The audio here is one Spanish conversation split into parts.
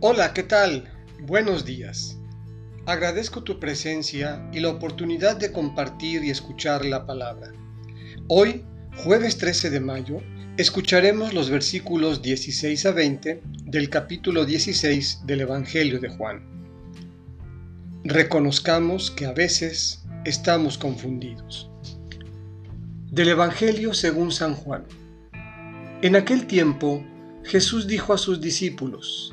Hola, ¿qué tal? Buenos días. Agradezco tu presencia y la oportunidad de compartir y escuchar la palabra. Hoy, jueves 13 de mayo, escucharemos los versículos 16 a 20 del capítulo 16 del Evangelio de Juan. Reconozcamos que a veces estamos confundidos. Del Evangelio según San Juan. En aquel tiempo, Jesús dijo a sus discípulos,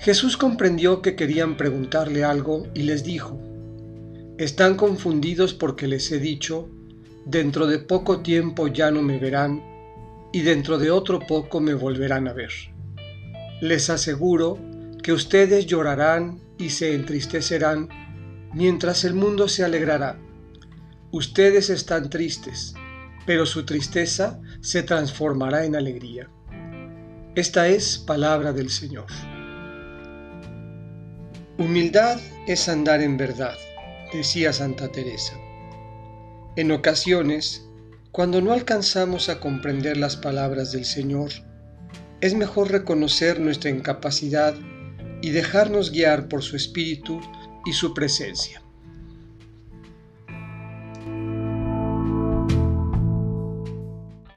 Jesús comprendió que querían preguntarle algo y les dijo, Están confundidos porque les he dicho, dentro de poco tiempo ya no me verán y dentro de otro poco me volverán a ver. Les aseguro que ustedes llorarán y se entristecerán mientras el mundo se alegrará. Ustedes están tristes, pero su tristeza se transformará en alegría. Esta es palabra del Señor. Humildad es andar en verdad, decía Santa Teresa. En ocasiones, cuando no alcanzamos a comprender las palabras del Señor, es mejor reconocer nuestra incapacidad y dejarnos guiar por su espíritu y su presencia.